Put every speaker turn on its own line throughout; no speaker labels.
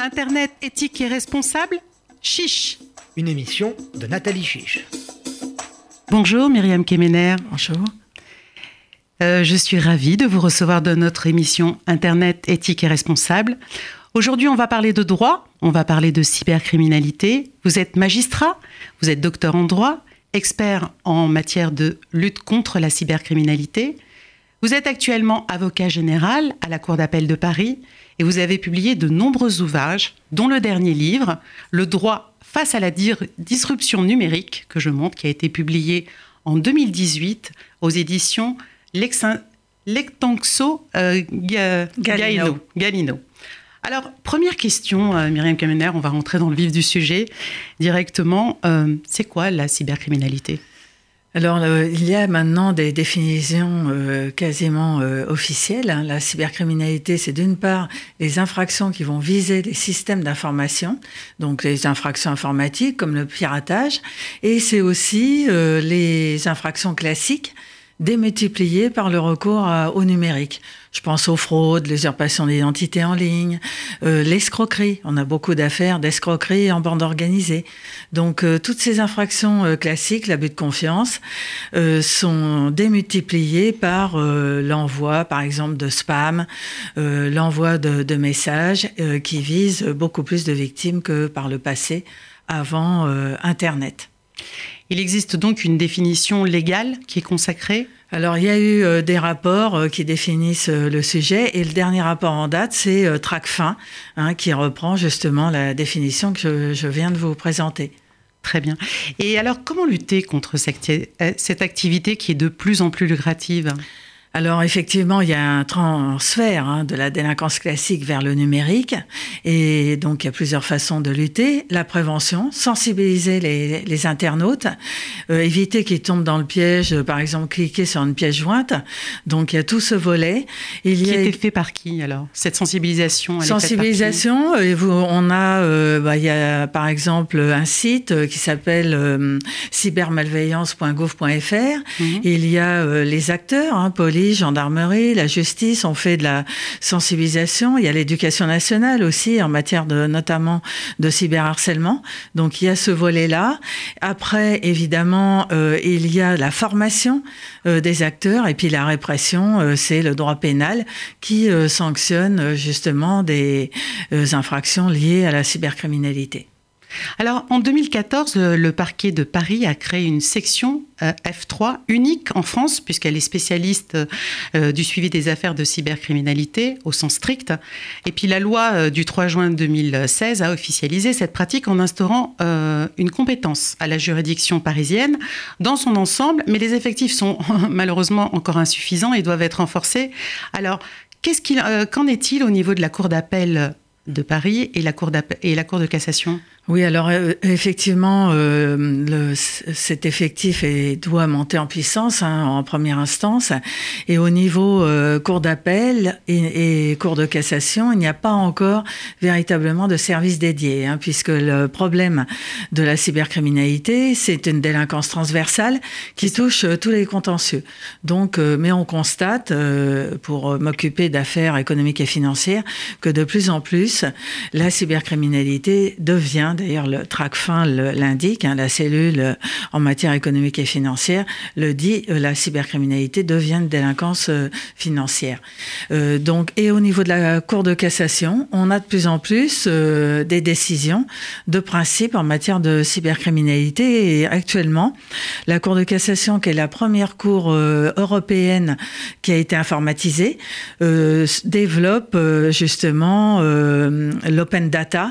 Internet éthique et responsable Chiche
Une émission de Nathalie Chiche.
Bonjour Myriam Kemener.
Bonjour.
Euh, je suis ravie de vous recevoir dans notre émission Internet éthique et responsable. Aujourd'hui, on va parler de droit, on va parler de cybercriminalité. Vous êtes magistrat, vous êtes docteur en droit, expert en matière de lutte contre la cybercriminalité. Vous êtes actuellement avocat général à la Cour d'appel de Paris et vous avez publié de nombreux ouvrages, dont le dernier livre, Le droit face à la disruption numérique, que je montre, qui a été publié en 2018 aux éditions Lectanxo euh, Galino. Alors, première question, euh, Myriam Kamener, on va rentrer dans le vif du sujet directement. Euh, c'est quoi la cybercriminalité?
Alors, il y a maintenant des définitions euh, quasiment euh, officielles. Hein. La cybercriminalité, c'est d'une part les infractions qui vont viser les systèmes d'information, donc les infractions informatiques comme le piratage, et c'est aussi euh, les infractions classiques démultipliées par le recours au numérique. Je pense aux fraudes, l'usurpation d'identité en ligne, euh, l'escroquerie. On a beaucoup d'affaires d'escroquerie en bande organisée. Donc euh, toutes ces infractions euh, classiques, l'abus de confiance, sont démultipliées par l'envoi, par exemple, de spam, l'envoi de, de, messages qui visent beaucoup plus de victimes que par le passé avant Internet.
Il existe donc une définition légale qui est consacrée
alors, il y a eu euh, des rapports euh, qui définissent euh, le sujet et le dernier rapport en date, c'est TRACFIN, hein, qui reprend justement la définition que je, viens de vous présenter.
Très bien. Et alors, comment lutter contre cette activité qui est de plus en plus lucrative?
Alors effectivement, il y a un transfert hein, de la délinquance classique vers le numérique et donc il y a plusieurs façons de lutter. La prévention, sensibiliser les, internautes, euh, éviter qu'ils tombent dans le piège, euh, par exemple cliquer sur une pièce jointe. Donc il y a tout ce volet.
Il qui a été fait par qui alors? Cette sensibilisation
Sensibilisation, euh, on a, bah, il y a par exemple un site qui s'appelle cybermalveillance.gouv.fr. Mhm. Il y a les acteurs, hein, gendarmerie, la justice ont fait de la sensibilisation. Il y a l'éducation nationale aussi en matière de notamment de cyberharcèlement. Donc il y a ce volet-là. Après, évidemment, euh, il y a la formation euh, des acteurs et puis la répression, euh, c'est le droit pénal qui sanctionne justement des infractions liées à la cybercriminalité.
Alors, en 2014, le parquet de Paris a créé une section euh, F3 unique en France, puisqu'elle est spécialiste euh, du suivi des affaires de cybercriminalité au sens strict. Et puis, la loi euh, du 3 juin 2016 a officialisé cette pratique en instaurant une compétence à la juridiction parisienne dans son ensemble, mais les effectifs sont malheureusement encore insuffisants et doivent être renforcés. Alors, qu'en est-il au niveau de la Cour d'appel de Paris et la et la cour de cassation?
Oui, alors euh, effectivement, euh, le, cet effectif est, doit monter en puissance hein, en première instance. Et au niveau euh, cour d'appel et, et, cour de cassation, il n'y a pas encore véritablement de service dédié, hein, puisque le problème de la cybercriminalité, c'est une délinquance transversale qui touche tous les contentieux. Donc, mais on constate, pour m'occuper d'affaires économiques et financières, que de plus en plus, la cybercriminalité devient d'ailleurs le TRACFIN l'indique, hein, la cellule euh, en matière économique et financière le dit, euh, la cybercriminalité devient une délinquance euh, financière. donc, et au niveau de la Cour de cassation, on a de plus en plus des décisions de principe en matière de cybercriminalité. Et actuellement, la Cour de cassation, qui est la première cour européenne qui a été informatisée, développe justement l'open data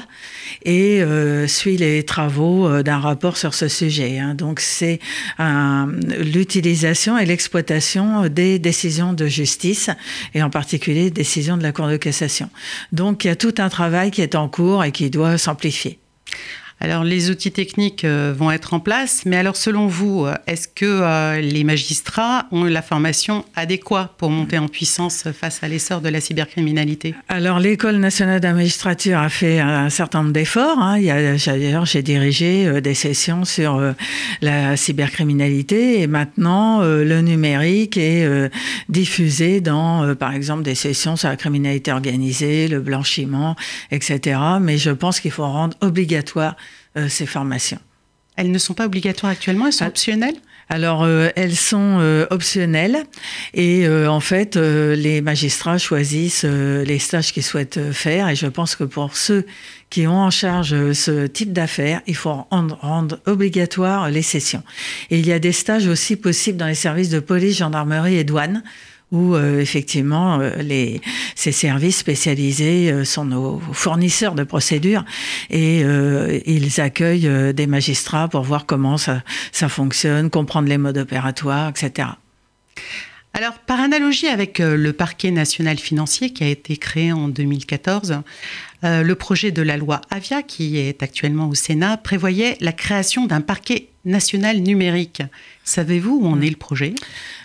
et suit les travaux euh, d'un rapport sur ce sujet. Hein. Donc c'est l'utilisation et l'exploitation des décisions de justice et en particulier décisions de la Cour de cassation. Donc il y a tout un travail qui est en cours et qui doit s'amplifier.
Alors les outils techniques euh, vont être en place, mais alors selon vous, euh, est-ce que euh, les magistrats ont la formation adéquate pour monter en puissance face à l'essor de la cybercriminalité?
Alors l'École nationale de la magistrature a fait un certain nombre d'efforts. Hein. D'ailleurs, j'ai dirigé des sessions sur la cybercriminalité et maintenant le numérique est diffusé dans, par exemple, des sessions sur la criminalité organisée, le blanchiment, etc. Mais je pense qu'il faut rendre obligatoire ces formations.
Elles ne sont pas obligatoires actuellement, elles sont ah. optionnelles?
Alors, euh, elles sont euh, optionnelles et en fait, les magistrats choisissent les stages qu'ils souhaitent faire. Et je pense que pour ceux qui ont en charge ce type d'affaires, il faut rendre, rendre, obligatoire les sessions. Et il y a des stages aussi possibles dans les services de police, gendarmerie et douane où euh, effectivement euh, ces services spécialisés euh, sont nos fournisseurs de procédures et ils accueillent des magistrats pour voir comment ça, ça fonctionne, comprendre les modes opératoires, etc.
Alors, par analogie avec le parquet national financier qui a été créé en 2014, le projet de la loi Avia, qui est actuellement au Sénat, prévoyait la création d'un parquet national numérique. Savez-vous où en est le projet?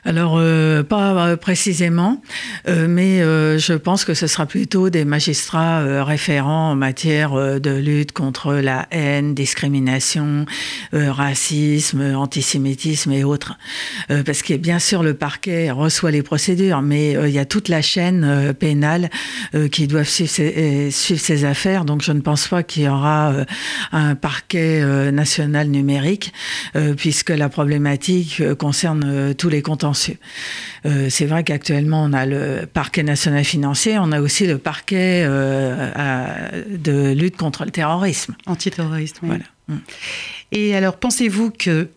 Alors, euh, pas euh, précisément, euh, mais je pense que ce sera plutôt des magistrats référents en matière de lutte contre la haine, discrimination, racisme, antisémitisme et autres. parce que bien sûr, le parquet reçoit les procédures, mais il y a toute la chaîne pénale qui doit suivre ces, suivre ces, affaires. Donc, je ne pense pas qu'il y aura un parquet national numérique, puisque la problématique euh, concerne euh, tous les contentieux. Euh, c'est vrai qu'actuellement, on a le parquet national financier, on a aussi le parquet de lutte contre le terrorisme.
Antiterroriste, oui. Voilà. Mm. Et alors, pensez-vous que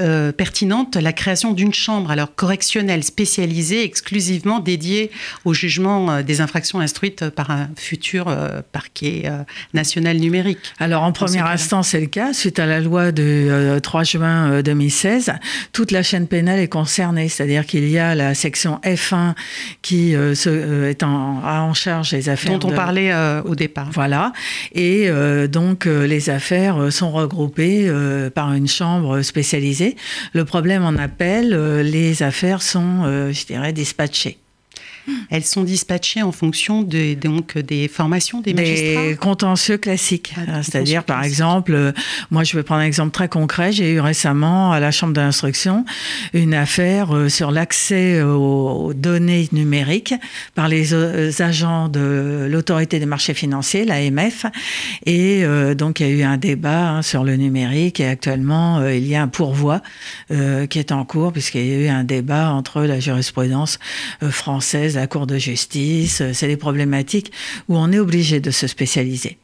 euh, pertinente la création d'une chambre alors correctionnelle spécialisée exclusivement dédiée au jugement euh, des infractions instruites par un futur euh, parquet national numérique.
Alors en première instance c'est le cas suite à la loi de 3 juin 2016 toute la chaîne pénale est concernée c'est-à-dire qu'il y a la section F1 qui se, est en, a en charge les affaires
dont on parlait au départ.
Voilà et donc les affaires sont regroupées par une chambre spécialisée le problème en appel, euh, les affaires sont, euh, je dirais, dispatchées.
Elles sont dispatchées en fonction de, donc, des formations des magistrats
Des contentieux classiques. Ah, C'est-à-dire, par exemple, euh, moi je vais prendre un exemple très concret. J'ai eu récemment à la Chambre d'instruction une affaire euh, sur l'accès aux données numériques par les euh, agents de l'autorité des marchés financiers, l'AMF. Et donc il y a eu un débat hein, sur le numérique et actuellement il y a un pourvoi qui est en cours puisqu'il y a eu un débat entre la jurisprudence française, la Cour de justice. Euh, c'est des problématiques où on est obligé de se spécialiser.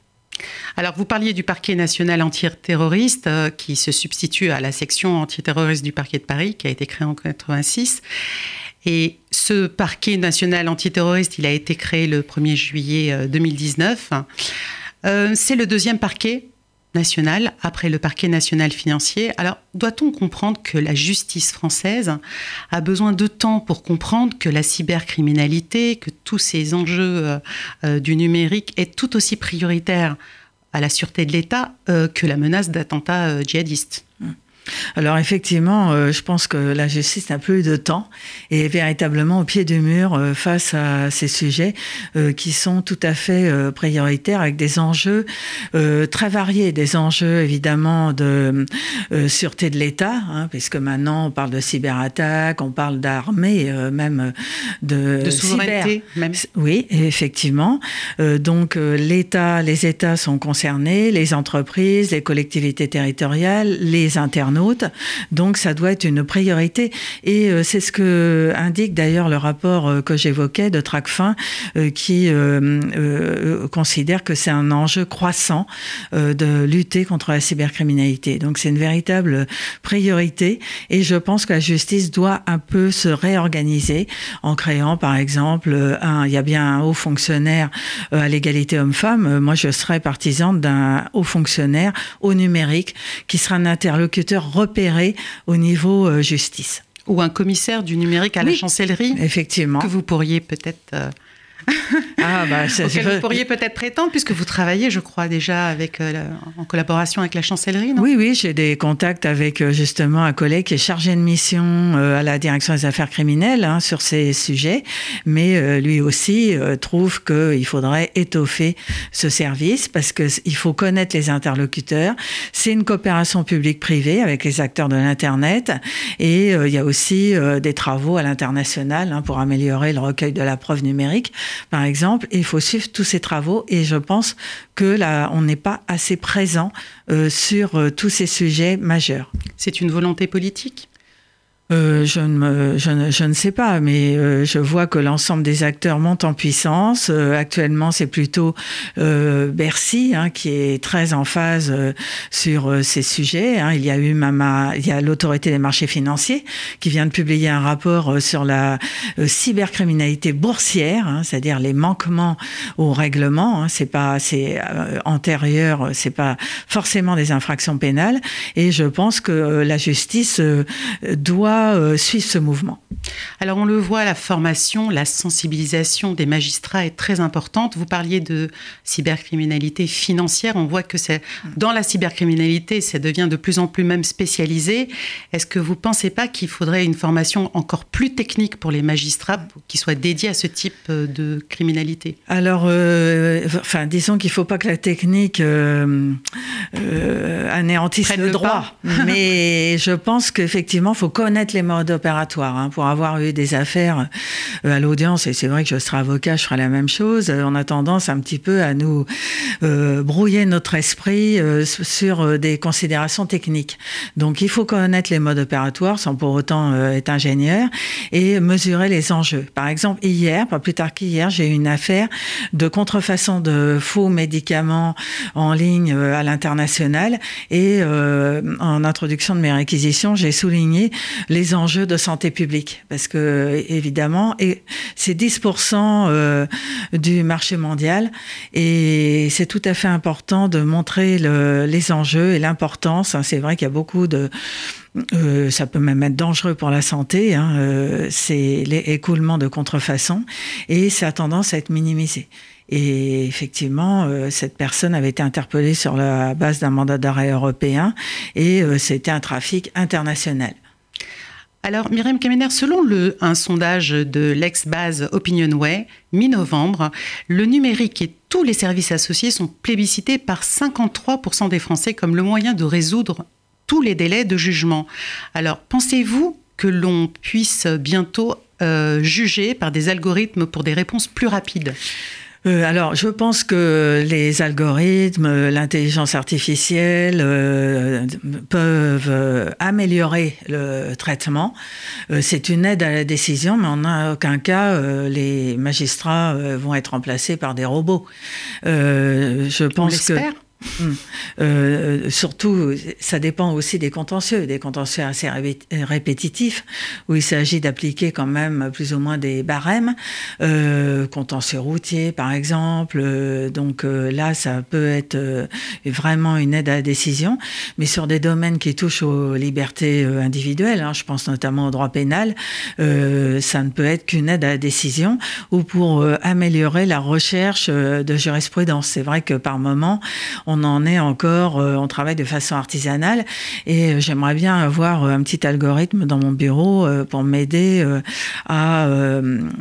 Alors, vous parliez du parquet national antiterroriste euh, qui se substitue à la section antiterroriste du parquet de Paris qui a été créée en 86. Et ce parquet national antiterroriste, il a été créé le 1er juillet 2019. Euh, c'est le deuxième parquet après le parquet national financier. Alors, doit-on comprendre que la justice française a besoin de temps pour comprendre que la cybercriminalité, que tous ces enjeux euh, euh, du numérique est tout aussi prioritaire à la sûreté de l'État euh, que la menace d'attentats djihadistes? Mmh.
Alors effectivement, euh, je pense que la justice n'a plus de temps et est véritablement au pied du mur euh, face à ces sujets euh, qui sont tout à fait prioritaires avec des enjeux très variés, des enjeux évidemment de sûreté de l'État, hein, puisque maintenant on parle de cyberattaque, on parle d'armée, même de,
de souveraineté. Même.
Oui, effectivement. donc l'État, les États sont concernés, les entreprises, les collectivités territoriales, les internautes donc ça doit être une priorité. Et euh, c'est ce que indique d'ailleurs le rapport euh, que j'évoquais de Tracfin, euh, qui considère que c'est un enjeu croissant de lutter contre la cybercriminalité. Donc c'est une véritable priorité. Et je pense que la justice doit un peu se réorganiser en créant, par exemple, il y a bien un haut fonctionnaire à l'égalité homme-femme. Moi, je serais partisane d'un haut fonctionnaire au numérique qui sera un interlocuteur repérer au niveau euh, justice.
Ou un commissaire du numérique à la chancellerie
Effectivement.
Que vous pourriez peut-être. Ah, bah, vous pourriez peut-être prétendre, puisque vous travaillez, je crois, déjà avec, euh, en collaboration avec la chancellerie, non?
Oui, oui, j'ai des contacts avec euh, justement un collègue qui est chargé de mission euh, à la direction des affaires criminelles hein, sur ces sujets, mais lui aussi trouve qu'il faudrait étoffer ce service parce qu'il faut connaître les interlocuteurs. C'est une coopération publique-privée avec les acteurs de l'Internet. Et il y a aussi des travaux à l'international hein, pour améliorer le recueil de la preuve numérique. Par exemple, il faut suivre tous ces travaux. Et je pense que là, on n'est pas assez présent euh, sur euh, tous ces sujets majeurs.
C'est une volonté politique?
Euh, je, ne je, ne, sais pas, mais euh, je vois que l'ensemble des acteurs montent en puissance. Euh, actuellement, c'est plutôt Bercy hein, qui est très en phase sur ces sujets. Hein. Il y a eu Mama, il y a l'autorité des marchés financiers qui vient de publier un rapport sur la cybercriminalité boursière, hein, c'est-à-dire les manquements au règlement. Hein. C'est pas, c'est antérieur, c'est pas forcément des infractions pénales. Et je pense que la justice doit euh, suivre ce mouvement.
Alors on le voit, la formation, la sensibilisation des magistrats est très importante. Vous parliez de cybercriminalité financière. On voit que c'est dans la cybercriminalité, ça devient de plus en plus même spécialisé. Est-ce que vous ne pensez pas qu'il faudrait une formation encore plus technique pour les magistrats qui soit dédiée à ce type euh, de criminalité?
Alors, euh, enfin, disons qu'il ne faut pas que la technique anéantisse le, droit. Mais je pense qu'effectivement, il faut connaître les modes opératoires. Hein, pour avoir eu des affaires euh, à l'audience, et c'est vrai que je serai avocat, je ferai la même chose, euh, on a tendance un petit peu à nous euh, brouiller notre esprit sur des considérations techniques. Donc il faut connaître les modes opératoires sans pour autant être ingénieur et mesurer les enjeux. Par exemple, hier, pas plus tard qu'hier, j'ai eu une affaire de contrefaçon de faux médicaments en ligne à l'international et en introduction de mes réquisitions, j'ai souligné les enjeux de santé publique. Parce que, évidemment, c'est 10% euh, du marché mondial et c'est tout à fait important de montrer les enjeux et l'importance. Hein. C'est vrai qu'il y a beaucoup de... Euh, ça peut même être dangereux pour la santé, hein, euh, c'est l'écoulement de contrefaçon, et ça a tendance à être minimisé. Et effectivement, cette personne avait été interpellée sur la base d'un mandat d'arrêt européen et c'était un trafic international.
Alors, Myriam Kemener, selon un sondage de l'ex-base Opinionway, mi-novembre, le numérique et tous les services associés sont plébiscités par 53% des Français comme le moyen de résoudre tous les délais de jugement. Alors, pensez-vous que l'on puisse bientôt euh, juger par des algorithmes pour des réponses plus rapides?
Euh, alors, je pense que les algorithmes, l'intelligence artificielle euh, peuvent euh, améliorer le traitement. c'est une aide à la décision, mais en aucun cas les magistrats vont être remplacés par des robots.
je pense que
Hmm. Euh, surtout, ça dépend aussi des contentieux, des contentieux assez répétitifs, où il s'agit d'appliquer quand même plus ou moins des barèmes, euh, contentieux routiers par exemple. Euh, donc là, ça peut être vraiment une aide à la décision, mais sur des domaines qui touchent aux libertés individuelles, hein, je pense notamment au droit pénal, ça ne peut être qu'une aide à la décision ou pour améliorer la recherche de jurisprudence. C'est vrai que par moment, on en est encore, euh, on travaille de façon artisanale et euh, j'aimerais bien avoir euh, un petit algorithme dans mon bureau pour m'aider à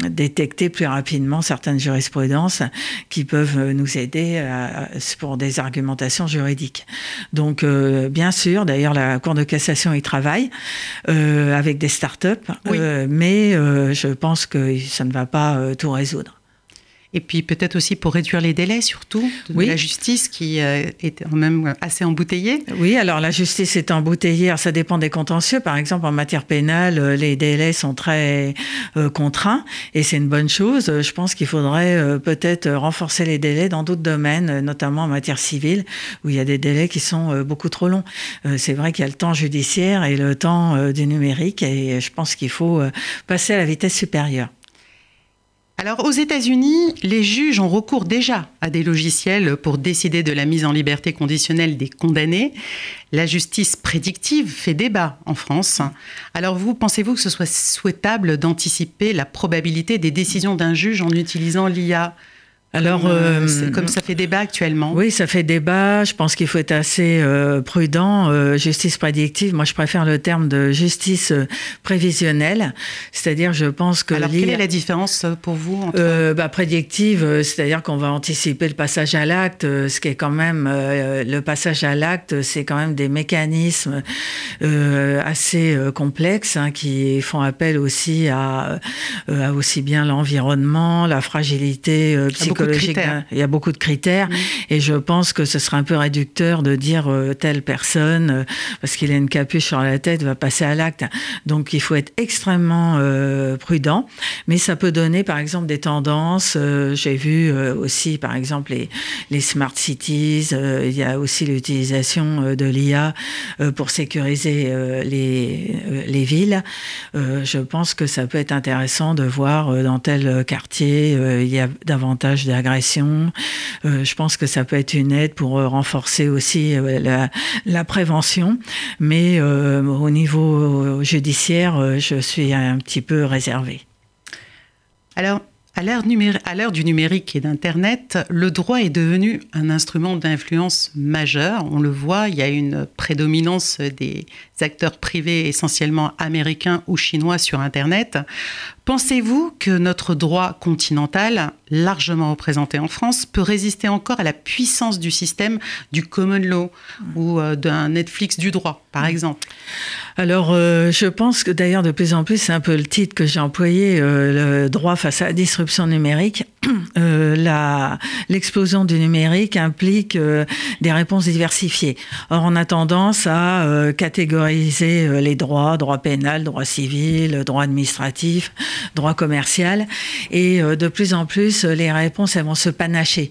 détecter plus rapidement certaines jurisprudences qui peuvent nous aider pour des argumentations juridiques. Donc, bien sûr, d'ailleurs, la Cour de cassation y travaille avec des start-up, mais je pense que ça ne va pas tout résoudre.
Et puis peut-être aussi pour réduire les délais, surtout, de la justice qui euh, est quand même assez embouteillée.
Oui, alors la justice est embouteillée, ça dépend des contentieux. Par exemple, en matière pénale, euh, les délais sont très euh, contraints et c'est une bonne chose. Je pense qu'il faudrait peut-être renforcer les délais dans d'autres domaines, notamment en matière civile, où il y a des délais qui sont beaucoup trop longs. c'est vrai qu'il y a le temps judiciaire et le temps du numérique et je pense qu'il faut passer à la vitesse supérieure.
Alors aux États-Unis, les juges ont recours déjà à des logiciels pour décider de la mise en liberté conditionnelle des condamnés. La justice prédictive fait débat en France. Alors vous, pensez-vous que ce soit souhaitable d'anticiper la probabilité des décisions d'un juge en utilisant l'IA alors, comme, euh, euh, comme ça fait débat actuellement.
Oui, ça fait débat. Je pense qu'il faut être assez euh, prudent. justice prédictive, moi je préfère le terme de justice prévisionnelle. C'est-à-dire, je pense que.
Alors, quelle est la différence pour vous entre...
bah, Prédictive, c'est-à-dire qu'on va anticiper le passage à l'acte, ce qui est quand même. le passage à l'acte, c'est quand même des mécanismes assez complexes hein, qui font appel aussi à, à aussi bien l'environnement, la fragilité psychologique il y a beaucoup de critères. Et je pense que ce serait un peu réducteur de dire euh, telle personne, euh, parce qu'il a une capuche sur la tête, va passer à l'acte. Donc il faut être extrêmement euh, prudent. Mais ça peut donner, par exemple, des tendances. J'ai vu aussi, par exemple, les, les smart cities. il y a aussi l'utilisation de l'IA pour sécuriser les, les villes. je pense que ça peut être intéressant de voir dans tel quartier, il y a davantage agression. Euh, je pense que ça peut être une aide pour euh, renforcer aussi euh, la, prévention. Mais au niveau judiciaire, je suis un petit peu réservée.
Alors, à l'ère du numérique et d'Internet, le droit est devenu un instrument d'influence majeur. On le voit, il y a une prédominance des acteurs privés essentiellement américains ou chinois sur Internet. Pensez-vous que notre droit continental, largement représenté en France, peut résister encore à la puissance du système du common law ou euh, d'un Netflix du droit, par exemple?
Alors, euh, je pense que d'ailleurs, de plus en plus, c'est un peu le titre que j'ai employé, euh, le droit face à la disruption numérique. L'explosion du numérique implique des réponses diversifiées. Or, on a tendance à catégoriser les droits, droit pénal, droit civil, droit administratif, droit commercial. Et euh, de plus en plus, les réponses, elles vont se panacher.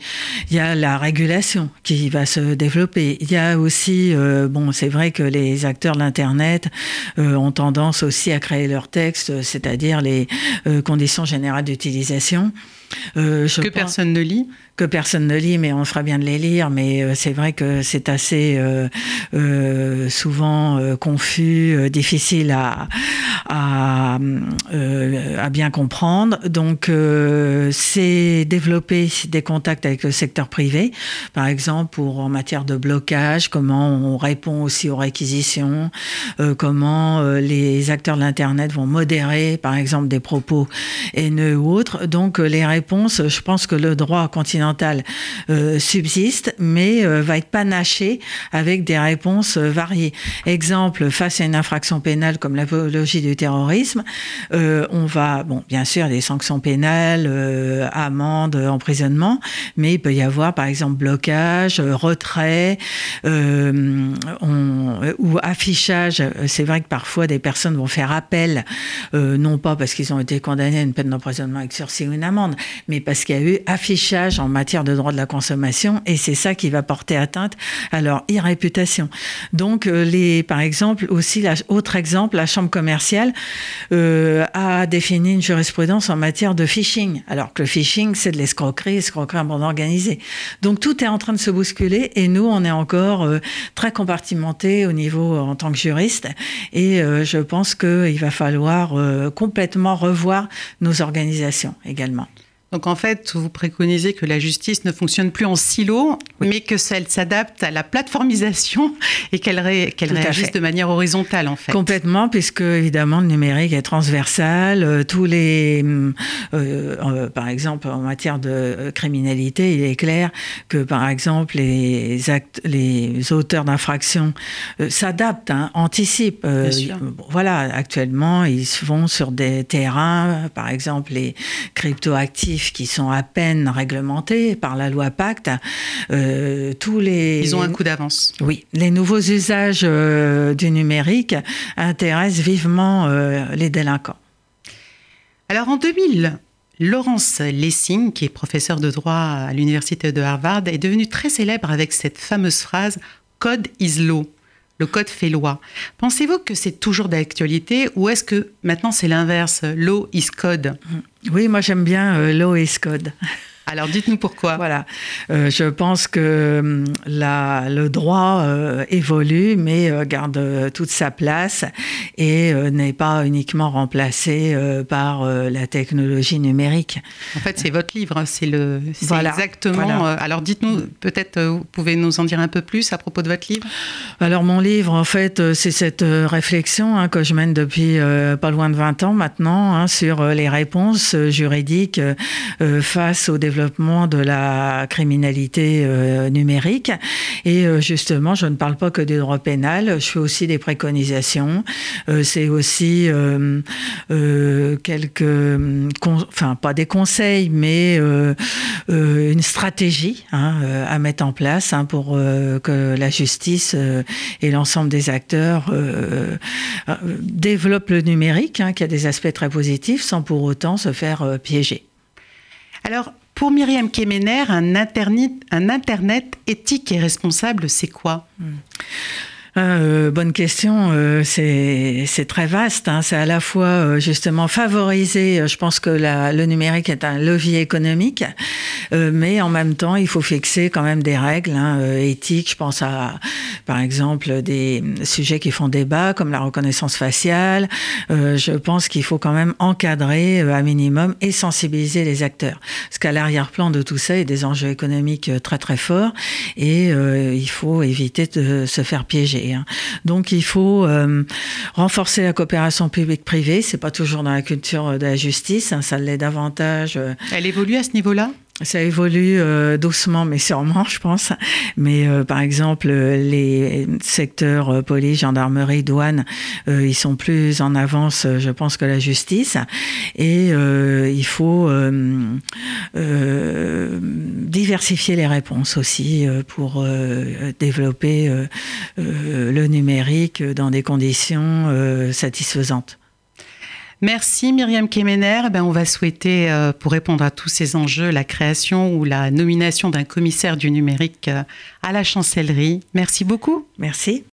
Il y a la régulation qui va se développer. Il y a aussi, euh, bon, c'est vrai que les acteurs de l'Internet euh, ont tendance aussi à créer leurs textes, c'est-à-dire les conditions générales d'utilisation.
que personne ne lit
que personne ne lit, mais on fera bien de les lire. Mais euh, c'est vrai que c'est assez euh, euh, souvent confus, difficile à, à, bien comprendre. Donc, c'est développer des contacts avec le secteur privé, par exemple pour en matière de blocage, comment on répond aussi aux réquisitions, comment les acteurs de l'internet vont modérer, par exemple, des propos haineux ou autres. Donc, les réponses, je pense que le droit continental euh, subsiste, mais euh, va être panaché avec des réponses euh, variées. Exemple, face à une infraction pénale comme l'apologie du terrorisme, on va, bon, bien sûr, des sanctions pénales, amende, emprisonnement, mais il peut y avoir, par exemple, blocage, retrait ou affichage. C'est vrai que parfois des personnes vont faire appel, non pas parce qu'ils ont été condamnés à une peine d'emprisonnement avec sursis ou une amende, mais parce qu'il y a eu affichage en matière de droit de la consommation et c'est ça qui va porter atteinte à leur irréputation. Donc, euh, les, par exemple, aussi, la, autre exemple, la Chambre commerciale euh, a défini une jurisprudence en matière de phishing, alors que le phishing, c'est de l'escroquerie, escroquerie en bande organisée. Donc, tout est en train de se bousculer et nous, on est encore euh, très compartimenté au niveau en tant que juriste et je pense qu'il va falloir complètement revoir nos organisations également.
Donc en fait, vous préconisez que la justice ne fonctionne plus en silo, mais que celle s'adapte à la plateformisation et qu'elle réagisse de manière horizontale en fait.
Complètement, puisque évidemment le numérique est transversal. Euh, tous les, euh, euh, par exemple, en matière de criminalité, il est clair que par exemple les actes, les auteurs d'infractions s'adaptent, hein, anticipent. voilà, actuellement ils se vont sur des terrains, par exemple les cryptoactifs qui sont à peine réglementés par la loi Pacte,
euh, tous les... Ils ont un coup d'avance.
Oui, les nouveaux usages euh, du numérique intéressent vivement euh, les délinquants.
Alors en 2000, Laurence Lessing, qui est professeure de droit à l'université de Harvard, est devenue très célèbre avec cette fameuse phrase Code is law. Le code fait loi. Pensez-vous que c'est toujours d'actualité ou est-ce que maintenant c'est l'inverse? Law is code
Oui, moi j'aime bien l'OS Code.
Alors dites-nous pourquoi.
Voilà, euh, je pense que hum, la, le droit euh, évolue, mais euh, garde toute sa place et n'est pas uniquement remplacé par la technologie numérique.
En fait, c'est votre livre, hein, c'est le, voilà, exactement. alors dites-nous, peut-être vous pouvez nous en dire un peu plus à propos de votre livre?
Alors mon livre, en fait, c'est cette réflexion hein, que je mène depuis pas loin de 20 ans maintenant hein, sur les réponses juridiques face au développement de la criminalité euh, numérique. Et euh, justement, je ne parle pas que du droit pénal, je fais aussi des préconisations. Euh, c'est aussi quelques, enfin pas des conseils, mais une stratégie hein, à mettre en place hein, pour que la justice et l'ensemble des acteurs développent le numérique, hein, qui a des aspects très positifs, sans pour autant se faire piéger.
Alors, pour Myriam Kemener, un internet, un internet éthique et responsable, c'est quoi? Hmm.
Euh, bonne question. Euh, c'est très vaste. Hein. C'est à la fois euh, justement favoriser. Je pense que la, le numérique est un levier économique, mais en même temps, il faut fixer quand même des règles hein, éthiques. Je pense à, par exemple, des sujets qui font débat, comme la reconnaissance faciale. je pense qu'il faut quand même encadrer à minimum et sensibiliser les acteurs, parce qu'à l'arrière-plan de tout ça, il y a des enjeux économiques très très forts, et il faut éviter de se faire piéger. Hein. Donc il faut euh, renforcer la coopération publique-privée. C'est pas toujours dans la culture de la justice, hein, ça l'est davantage. Euh,
Elle évolue à ce niveau-là?
Ça évolue euh, doucement, mais sûrement, je pense. Mais euh, par exemple, les secteurs euh, police, gendarmerie, douane, ils sont plus en avance, je pense, que la justice. Et il faut diversifier les réponses aussi pour développer le numérique dans des conditions satisfaisantes.
Merci Myriam Kemener. Eh ben, on va souhaiter, euh, pour répondre à tous ces enjeux, la création ou la nomination d'un commissaire du numérique euh, à la chancellerie. Merci beaucoup.
Merci.